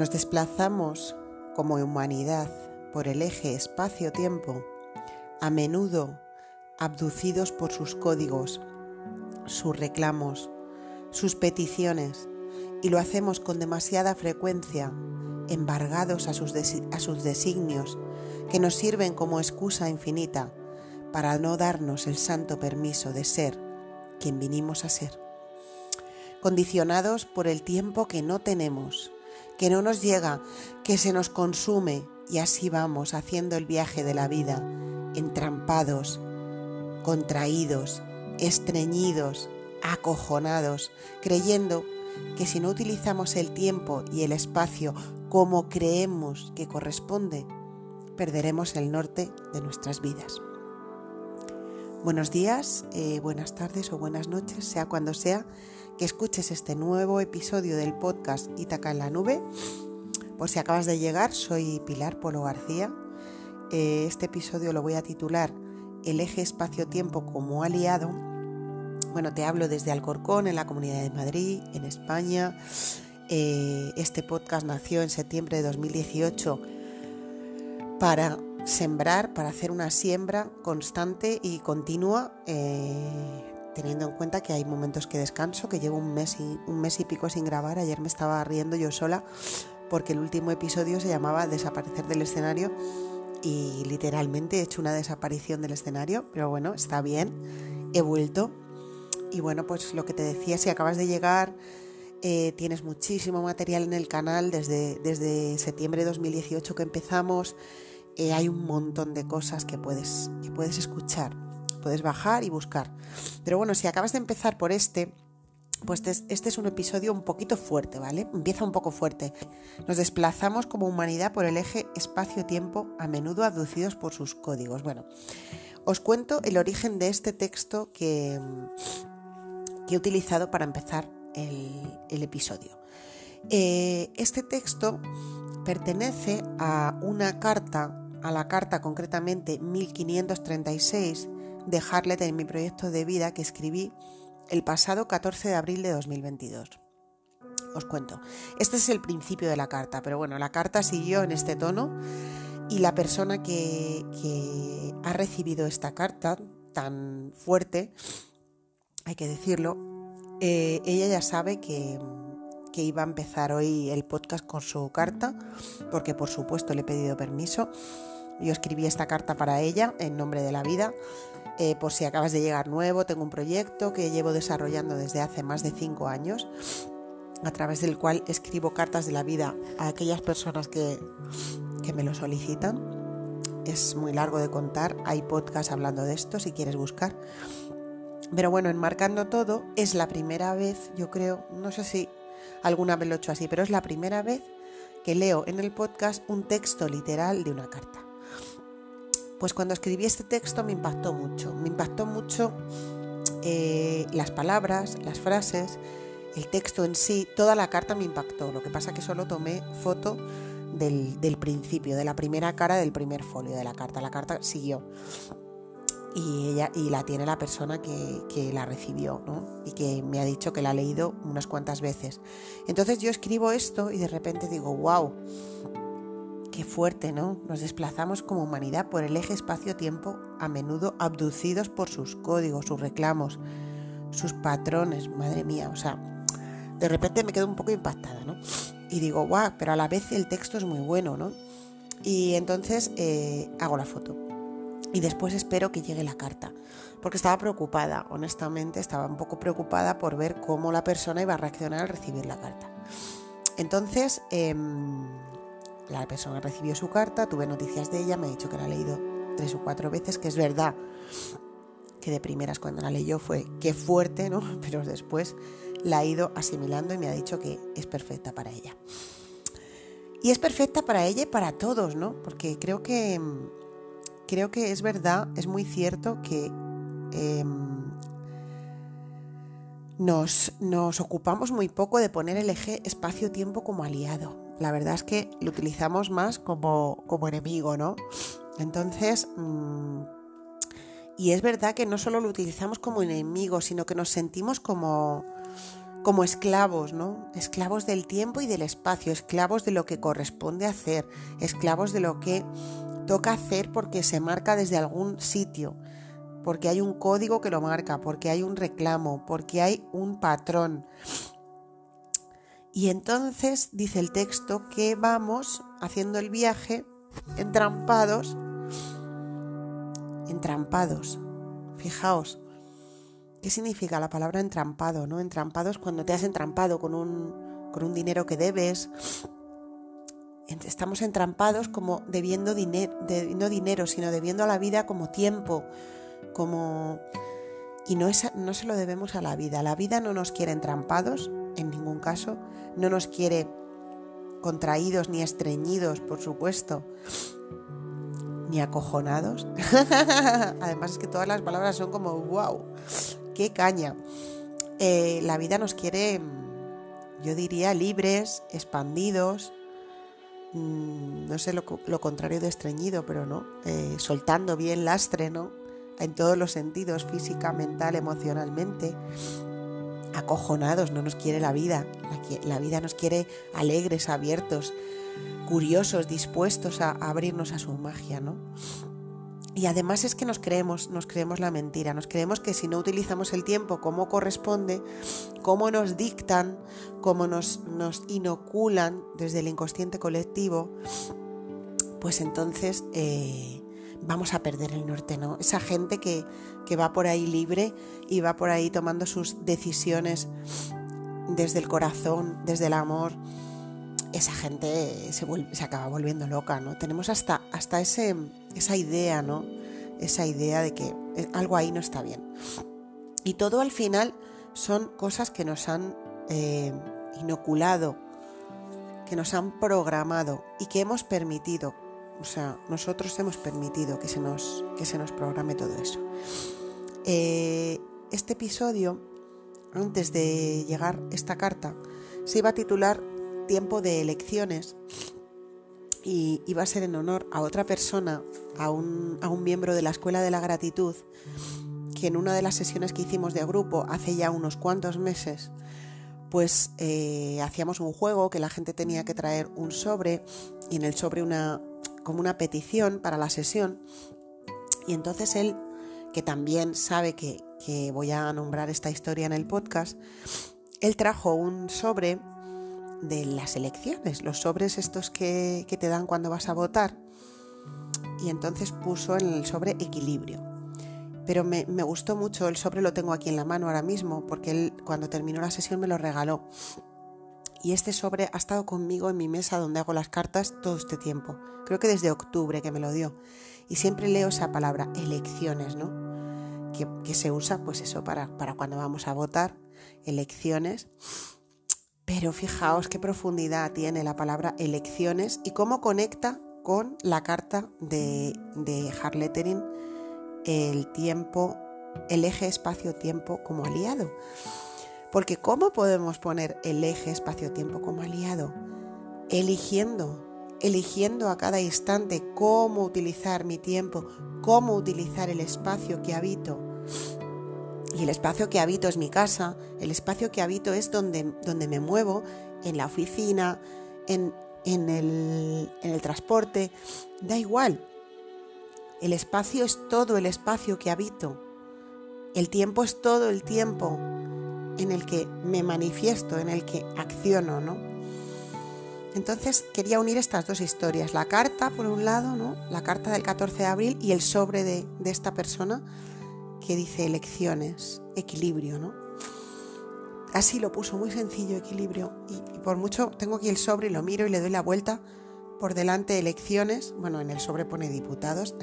Nos desplazamos como humanidad por el eje espacio-tiempo, a menudo abducidos por sus códigos, sus reclamos, sus peticiones, y lo hacemos con demasiada frecuencia, embargados a sus, a sus designios, que nos sirven como excusa infinita para no darnos el santo permiso de ser quien vinimos a ser. Condicionados por el tiempo que no tenemos, que no nos llega, que se nos consume y así vamos haciendo el viaje de la vida, entrampados, contraídos, estreñidos, acojonados, creyendo que si no utilizamos el tiempo y el espacio como creemos que corresponde, perderemos el norte de nuestras vidas. Buenos días, eh, buenas tardes o buenas noches, sea cuando sea que escuches este nuevo episodio del podcast Itaca en la Nube. Por si acabas de llegar, soy Pilar Polo García. Eh, este episodio lo voy a titular El eje espacio-tiempo como aliado. Bueno, te hablo desde Alcorcón, en la Comunidad de Madrid, en España. Eh, este podcast nació en septiembre de 2018 para sembrar, para hacer una siembra constante y continua, eh, teniendo en cuenta que hay momentos que descanso, que llevo un mes, y, un mes y pico sin grabar. Ayer me estaba riendo yo sola porque el último episodio se llamaba Desaparecer del escenario y literalmente he hecho una desaparición del escenario, pero bueno, está bien, he vuelto. Y bueno, pues lo que te decía, si acabas de llegar, eh, tienes muchísimo material en el canal desde, desde septiembre de 2018 que empezamos. Eh, hay un montón de cosas que puedes, que puedes escuchar, puedes bajar y buscar. Pero bueno, si acabas de empezar por este, pues este es un episodio un poquito fuerte, ¿vale? Empieza un poco fuerte. Nos desplazamos como humanidad por el eje espacio-tiempo, a menudo abducidos por sus códigos. Bueno, os cuento el origen de este texto que, que he utilizado para empezar el, episodio. Eh, este texto pertenece a una carta, a la carta concretamente 1536 de Harlet en mi proyecto de vida que escribí el pasado 14 de abril de 2022. Os cuento. Este es el principio de la carta, pero bueno, la carta siguió en este tono y la persona que, ha recibido esta carta tan fuerte, hay que decirlo, eh, ella ya sabe que, que iba a empezar hoy el podcast con su carta, porque por supuesto le he pedido permiso. Yo escribí esta carta para ella en nombre de la vida. Eh, por si acabas de llegar nuevo, tengo un proyecto que llevo desarrollando desde hace más de cinco años, a través del cual escribo cartas de la vida a aquellas personas que, que me lo solicitan. Es muy largo de contar, hay podcast hablando de esto si quieres buscar. Pero bueno, enmarcando todo, es la primera vez, yo creo, no sé si alguna vez lo he hecho así, pero es la primera vez que leo en el podcast un texto literal de una carta. Pues cuando escribí este texto me impactó mucho, me impactó mucho eh, las palabras, las frases, el texto en sí, toda la carta me impactó. Lo que pasa que solo tomé foto del, del principio, de la primera cara del primer folio de la carta. La carta siguió y ella y la tiene la persona que, que, la recibió ¿no? y que me ha dicho que la ha leído unas cuantas veces. Entonces yo escribo esto y de repente digo, wow, qué fuerte, ¿no? Nos desplazamos como humanidad por el eje espacio-tiempo, a menudo abducidos por sus códigos, sus reclamos, sus patrones, madre mía, o sea, de repente me quedo un poco impactada, ¿no? Y digo, wow, pero a la vez el texto es muy bueno, ¿no? Y entonces eh, hago la foto y después espero que llegue la carta. Porque estaba preocupada, honestamente, estaba un poco preocupada por ver cómo la persona iba a reaccionar al recibir la carta. Entonces, em, la persona recibió su carta, tuve noticias de ella, me ha dicho que la ha leído tres o cuatro veces, que es verdad que de primeras cuando la leyó fue qué fuerte, ¿no? Pero después la ha ido asimilando y me ha dicho que es perfecta para ella. Y es perfecta para ella y para todos, ¿no? Porque creo que creo que es verdad, es muy cierto que em, nos, ocupamos muy poco de poner el eje espacio-tiempo como aliado. La verdad es que lo utilizamos más como, como enemigo, ¿no? Entonces, mm, y es verdad que no solo lo utilizamos como enemigo, sino que nos sentimos como, como esclavos, ¿no? Esclavos del tiempo y del espacio, esclavos de lo que corresponde hacer, esclavos de lo que toca hacer porque se marca desde algún sitio, porque hay un código que lo marca, porque hay un reclamo, porque hay un patrón. Y entonces dice el texto que vamos haciendo el viaje entrampados, entrampados. Fijaos, ¿qué significa la palabra entrampado? ¿no? Entrampados cuando te has entrampado con un, con un dinero que debes. Estamos entrampados como debiendo dinero, no dinero, sino debiendo a la vida como tiempo, como... Y no, es, no se lo debemos a la vida. La vida no nos quiere entrampados, en ningún caso. No nos quiere contraídos ni estreñidos, por supuesto, ni acojonados. Además es que todas las palabras son como, wow, qué caña. Eh, la vida nos quiere, yo diría, libres, expandidos, mm, no sé lo, contrario de estreñido, pero no, eh, soltando bien lastre, ¿no? En todos los sentidos, física, mental, emocionalmente acojonados, no nos quiere la vida. La, vida nos quiere alegres, abiertos, curiosos, dispuestos a, abrirnos a su magia, ¿no? Y además es que nos creemos, nos creemos la mentira, nos creemos que si no utilizamos el tiempo como corresponde, como nos dictan, como nos, inoculan desde el inconsciente colectivo, pues entonces eh, vamos a perder el norte, ¿no? Esa gente que, va por ahí libre y va por ahí tomando sus decisiones desde el corazón, desde el amor, esa gente se, se acaba volviendo loca, ¿no? Tenemos hasta, hasta ese, esa idea, ¿no? Esa idea de que eh, algo ahí no está bien. Y todo al final son cosas que nos han eh, inoculado, que nos han programado y que hemos permitido o sea, nosotros hemos permitido que se nos, que se nos programe todo eso. Eh, este episodio, antes de llegar esta carta, se iba a titular Tiempo de elecciones y iba a ser en honor a otra persona, a un, miembro de la Escuela de la Gratitud, que en una de las sesiones que hicimos de grupo hace ya unos cuantos meses, pues eh, hacíamos un juego que la gente tenía que traer un sobre y en el sobre una, como una petición para la sesión. Y entonces él, que también sabe que, voy a nombrar esta historia en el podcast, él trajo un sobre de las elecciones, los sobres estos que, te dan cuando vas a votar. Y entonces puso en el sobre equilibrio. Pero me, me, gustó mucho, el sobre lo tengo aquí en la mano ahora mismo, porque él cuando terminó la sesión me lo regaló. Y este sobre ha estado conmigo en mi mesa donde hago las cartas todo este tiempo creo que desde octubre que me lo dio. Y siempre leo esa palabra, elecciones, ¿no? Que, se usa, pues eso, para, para cuando vamos a votar, elecciones. Pero fijaos qué profundidad tiene la palabra elecciones y cómo conecta con la carta de, de Harlettering el tiempo, el eje espacio-tiempo como aliado. Porque ¿cómo podemos poner el eje espacio-tiempo como aliado? Eligiendo eligiendo a cada instante cómo utilizar mi tiempo, cómo utilizar el espacio que habito. Y el espacio que habito es mi casa, el espacio que habito es donde, donde me muevo, en la oficina, en, el, en el transporte, da igual. El espacio es todo el espacio que habito. El tiempo es todo el tiempo en el que me manifiesto, en el que acciono, ¿no? Entonces quería unir estas dos historias, la carta por un lado, ¿no? la carta del 14 de abril y el sobre de, esta persona que dice elecciones, equilibrio. ¿no? Así lo puso, muy sencillo, equilibrio. Y, por mucho tengo aquí el sobre y lo miro y le doy la vuelta. Por delante elecciones, bueno, en el sobre pone diputados,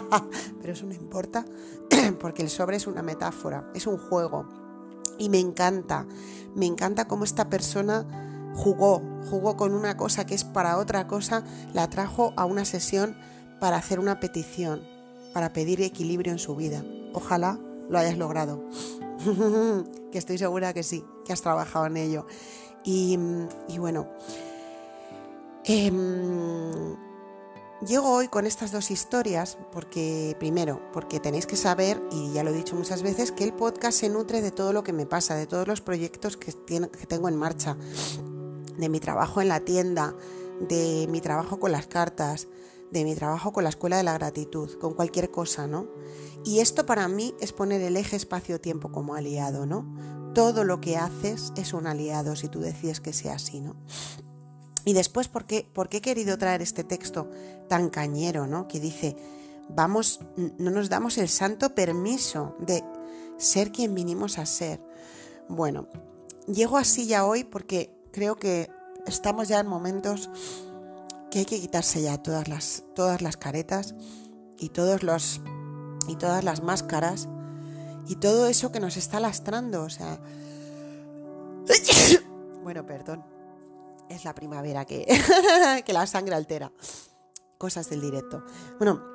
pero eso no importa, porque el sobre es una metáfora, es un juego. Y me encanta, me encanta cómo esta persona jugó, jugó con una cosa que es para otra cosa, la trajo a una sesión para hacer una petición, para pedir equilibrio en su vida. Ojalá lo hayas logrado, que estoy segura que sí, que has trabajado en ello. Y, bueno, em, Llego hoy con estas dos historias porque, primero, porque tenéis que saber, y ya lo he dicho muchas veces, que el podcast se nutre de todo lo que me pasa, de todos los proyectos que, que tengo en marcha, de mi trabajo en la tienda, de mi trabajo con las cartas, de mi trabajo con la escuela de la gratitud, con cualquier cosa, ¿no? Y esto para mí es poner el eje espacio-tiempo como aliado, ¿no? Todo lo que haces es un aliado si tú decides que sea así, ¿no? Y después, ¿por qué, he querido traer este texto tan cañero, ¿no? Que dice, vamos, no nos damos el santo permiso de ser quien vinimos a ser. Bueno, llego así ya hoy porque creo que estamos ya en momentos que hay que quitarse ya todas las, todas las caretas y todos los y todas las máscaras y todo eso que nos está lastrando, o sea, bueno, perdón es la primavera que, que la sangre altera. Cosas del directo. Bueno,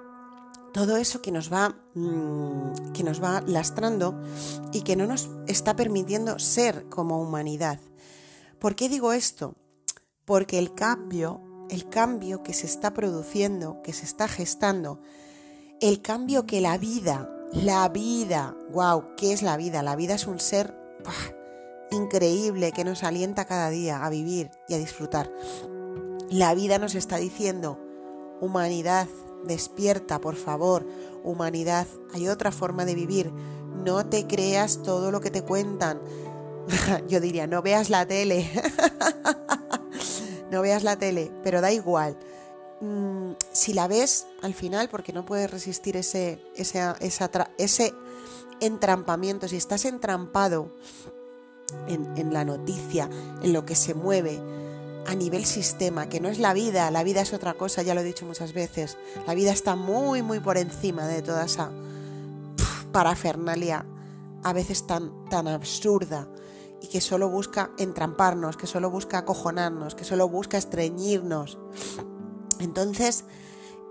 todo eso que nos va mm, que nos va lastrando y que no nos está permitiendo ser como humanidad. ¿Por qué digo esto? Porque el cambio, el cambio que se está produciendo, que se está gestando, el cambio que la vida, la vida, wow, ¿qué es la vida? La vida es un ser increíble que nos alienta cada día a vivir y a disfrutar. La vida nos está diciendo, humanidad, despierta, por favor, humanidad, hay otra forma de vivir, no te creas todo lo que te cuentan. Yo diría, no veas la tele, no veas la tele, pero da igual. Mm, si la ves al final, porque no puedes resistir ese, ese, ese entrampamiento, si estás entrampado en, la noticia, en lo que se mueve a nivel sistema, que no es la vida, la vida es otra cosa, ya lo he dicho muchas veces. La vida está muy, muy por encima de toda esa parafernalia, a veces tan, tan absurda, y que solo busca entramparnos, que solo busca acojonarnos, que solo busca estreñirnos. Entonces,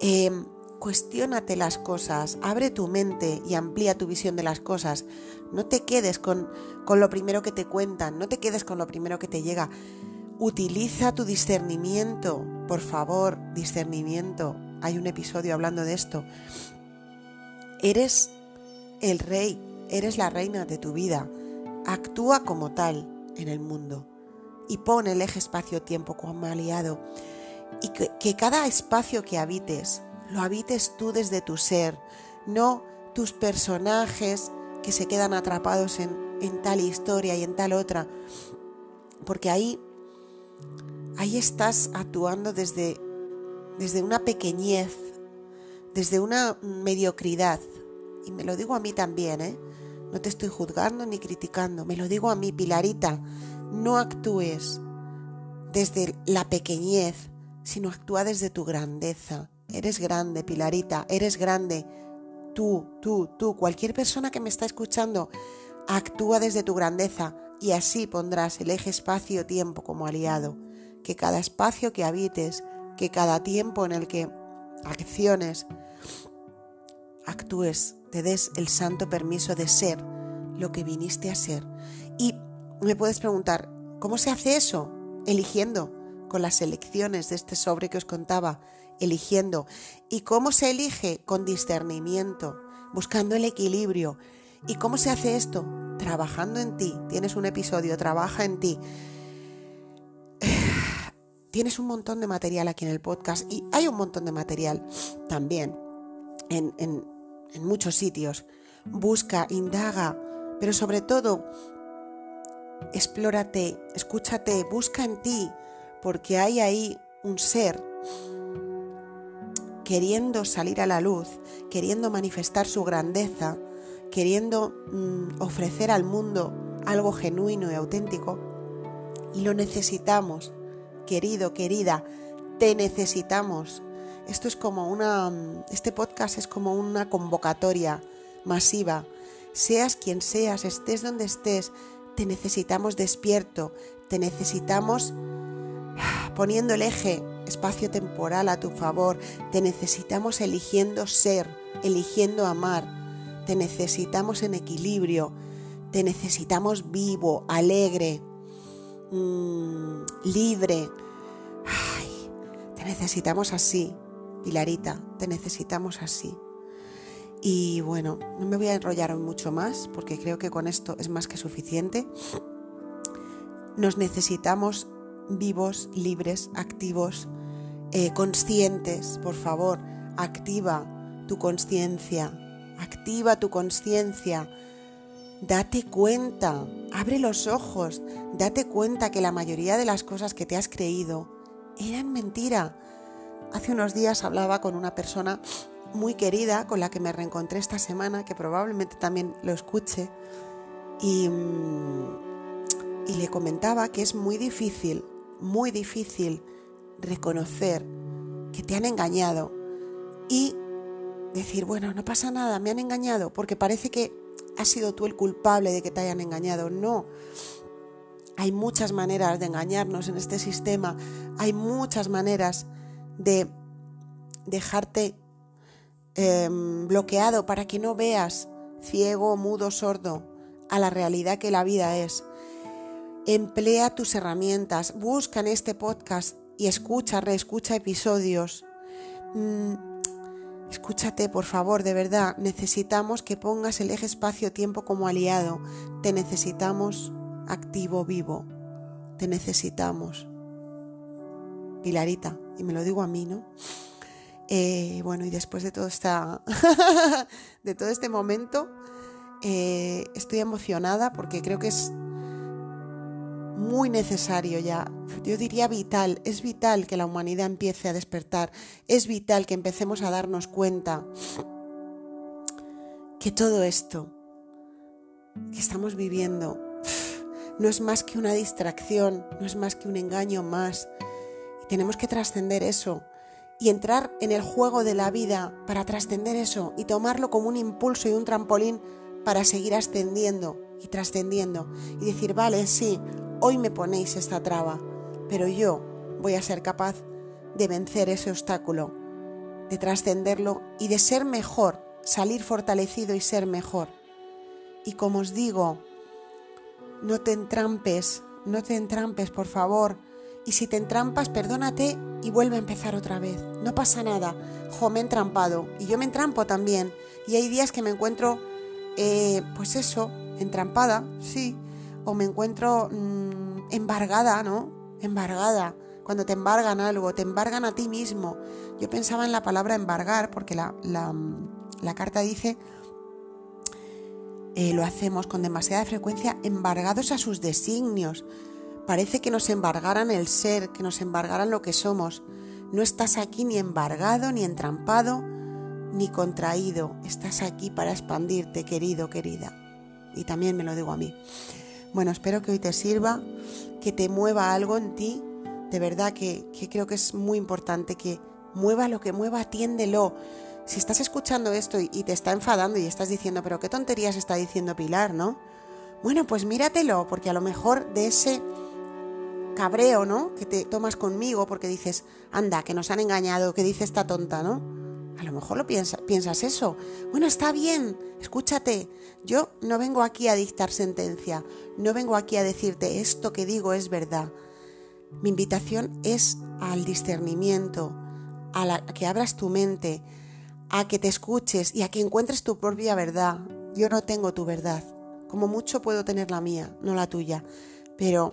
eh, Cuestiónate las cosas, abre tu mente y amplía tu visión de las cosas. No te quedes con, con lo primero que te cuentan, no te quedes con lo primero que te llega. Utiliza tu discernimiento, por favor, discernimiento. Hay un episodio hablando de esto. Eres el rey, eres la reina de tu vida. Actúa como tal en el mundo y pon el eje espacio-tiempo como aliado. Y que, que cada espacio que habites lo habites tú desde tu ser, no tus personajes que se quedan atrapados en, tal historia y en tal otra, porque ahí, ahí estás actuando desde, desde una pequeñez, desde una mediocridad. Y me lo digo a mí también, ¿eh? No te estoy juzgando ni criticando, me lo digo a mí, Pilarita, no actúes desde la pequeñez, sino actúa desde tu grandeza. Eres grande, Pilarita, eres grande. Tú, tú, tú, cualquier persona que me está escuchando, actúa desde tu grandeza y así pondrás el eje espacio-tiempo como aliado. Que cada espacio que habites, que cada tiempo en el que acciones, actúes, te des el santo permiso de ser lo que viniste a ser. Y me puedes preguntar, ¿cómo se hace eso? Eligiendo con las elecciones de este sobre que os contaba eligiendo. ¿Y cómo se elige? Con discernimiento, buscando el equilibrio. ¿Y cómo se hace esto? Trabajando en ti. Tienes un episodio, trabaja en ti. Tienes un montón de material aquí en el podcast y hay un montón de material también en, en, en muchos sitios. Busca, indaga, pero sobre todo, explórate, escúchate, busca en ti, porque hay ahí un ser queriendo salir a la luz, queriendo manifestar su grandeza, queriendo mm, ofrecer al mundo algo genuino y auténtico. Y lo necesitamos, querido, querida, te necesitamos. Esto es como una, mm, este podcast es como una convocatoria masiva. Seas quien seas, estés donde estés, te necesitamos despierto, te necesitamos poniendo el eje espacio-temporal a tu favor. Te necesitamos eligiendo ser, eligiendo amar. Te necesitamos en equilibrio. Te necesitamos vivo, alegre, mm, libre. te necesitamos así, Pilarita, te necesitamos así. Y bueno, no me voy a enrollar mucho más porque creo que con esto es más que suficiente. Nos necesitamos vivos, libres, activos, eh, conscientes. Por favor, activa tu conciencia, activa tu conciencia. Date cuenta, abre los ojos, date cuenta que la mayoría de las cosas que te has creído eran mentira. Hace unos días hablaba con una persona muy querida con la que me reencontré esta semana, que probablemente también lo escuche, y, y le comentaba que es muy difícil, muy difícil reconocer que te han engañado y decir, bueno, no pasa nada, me han engañado, porque parece que has sido tú el culpable de que te hayan engañado. No, hay muchas maneras de engañarnos en este sistema, hay muchas maneras de dejarte Em, bloqueado para que no veas, ciego, mudo, sordo, a la realidad que la vida es. Emplea tus herramientas, busca en este podcast y escucha, reescucha episodios. Mm, escúchate, por favor, de verdad. Necesitamos que pongas el eje espacio-tiempo como aliado. Te necesitamos activo, vivo. Te necesitamos. Pilarita, y me lo digo a mí, ¿no? Eh, bueno, y después de todo, esta de todo este momento, eh, estoy emocionada porque creo que es muy necesario ya, yo diría vital, es vital que la humanidad empiece a despertar, es vital que empecemos a darnos cuenta que todo esto que estamos viviendo no es más que una distracción, no es más que un engaño más. Tenemos que trascender eso y entrar en el juego de la vida para trascender eso y tomarlo como un impulso y un trampolín para seguir ascendiendo y trascendiendo y decir, vale, sí, hoy me ponéis esta traba, pero yo voy a ser capaz de vencer ese obstáculo, de trascenderlo y de ser mejor, salir fortalecido y ser mejor. Y como os digo, no te entrampes, no te entrampes, por favor, y si te entrampas, perdónate y vuelve a empezar otra vez. No pasa nada. Jo, me he entrampado. Y yo me entrampo también. Y hay días que me encuentro, eh, pues eso, entrampada, sí. O me encuentro mm, embargada, ¿no? Embargada. Cuando te embargan algo, te embargan a ti mismo. Yo pensaba en la palabra embargar, porque la, la, carta dice eh, lo hacemos con demasiada frecuencia embargados a sus designios. Parece que nos embargaran el ser, que nos embargaran lo que somos. No estás aquí ni embargado, ni entrampado, ni contraído. Estás aquí para expandirte, querido, querida. Y también me lo digo a mí. Bueno, espero que hoy te sirva, que te mueva algo en ti. De verdad que, creo que es muy importante que mueva lo que mueva, atiéndelo. Si estás escuchando esto y, y te está enfadando y estás diciendo, pero qué tonterías está diciendo Pilar, ¿no? Bueno, pues míratelo, porque a lo mejor de ese cabreo, ¿no? Que te tomas conmigo porque dices, anda, que nos han engañado, que dice esta tonta, ¿no? A lo mejor lo piensas eso. Bueno, está bien, escúchate. Yo no vengo aquí a dictar sentencia, no vengo aquí a decirte esto que digo es verdad. Mi invitación es al discernimiento, a, a que abras tu mente, a que te escuches y a que encuentres tu propia verdad. Yo no tengo tu verdad. Como mucho puedo tener la mía, no la tuya. Pero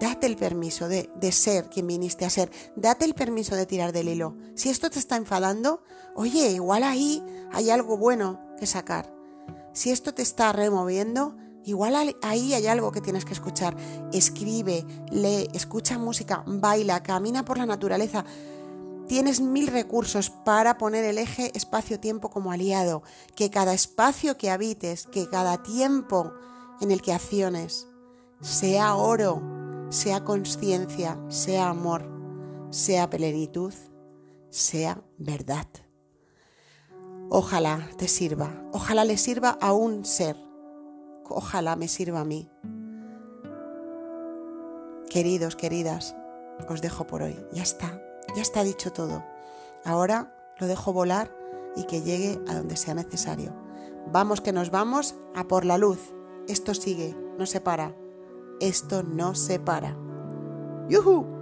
Date el permiso de, ser quien viniste a ser. Date el permiso de tirar del hilo. Si esto te está enfadando, oye, igual ahí hay algo bueno que sacar. Si esto te está removiendo, igual ahí hay algo que tienes que escuchar. Escribe, lee, escucha música, baila, camina por la naturaleza. Tienes mil recursos para poner el eje espacio-tiempo como aliado. Que cada espacio que habites, que cada tiempo en el que acciones, sea oro sea conciencia, sea amor, sea plenitud, sea verdad. Ojalá te sirva, ojalá le sirva a un ser, ojalá me sirva a mí. Queridos, queridas, os dejo por hoy. Ya está, ya está dicho todo. Ahora lo dejo volar y que llegue a donde sea necesario. Vamos que nos vamos a por la luz. Esto sigue, no se para esto no se para. ¡Yuhu!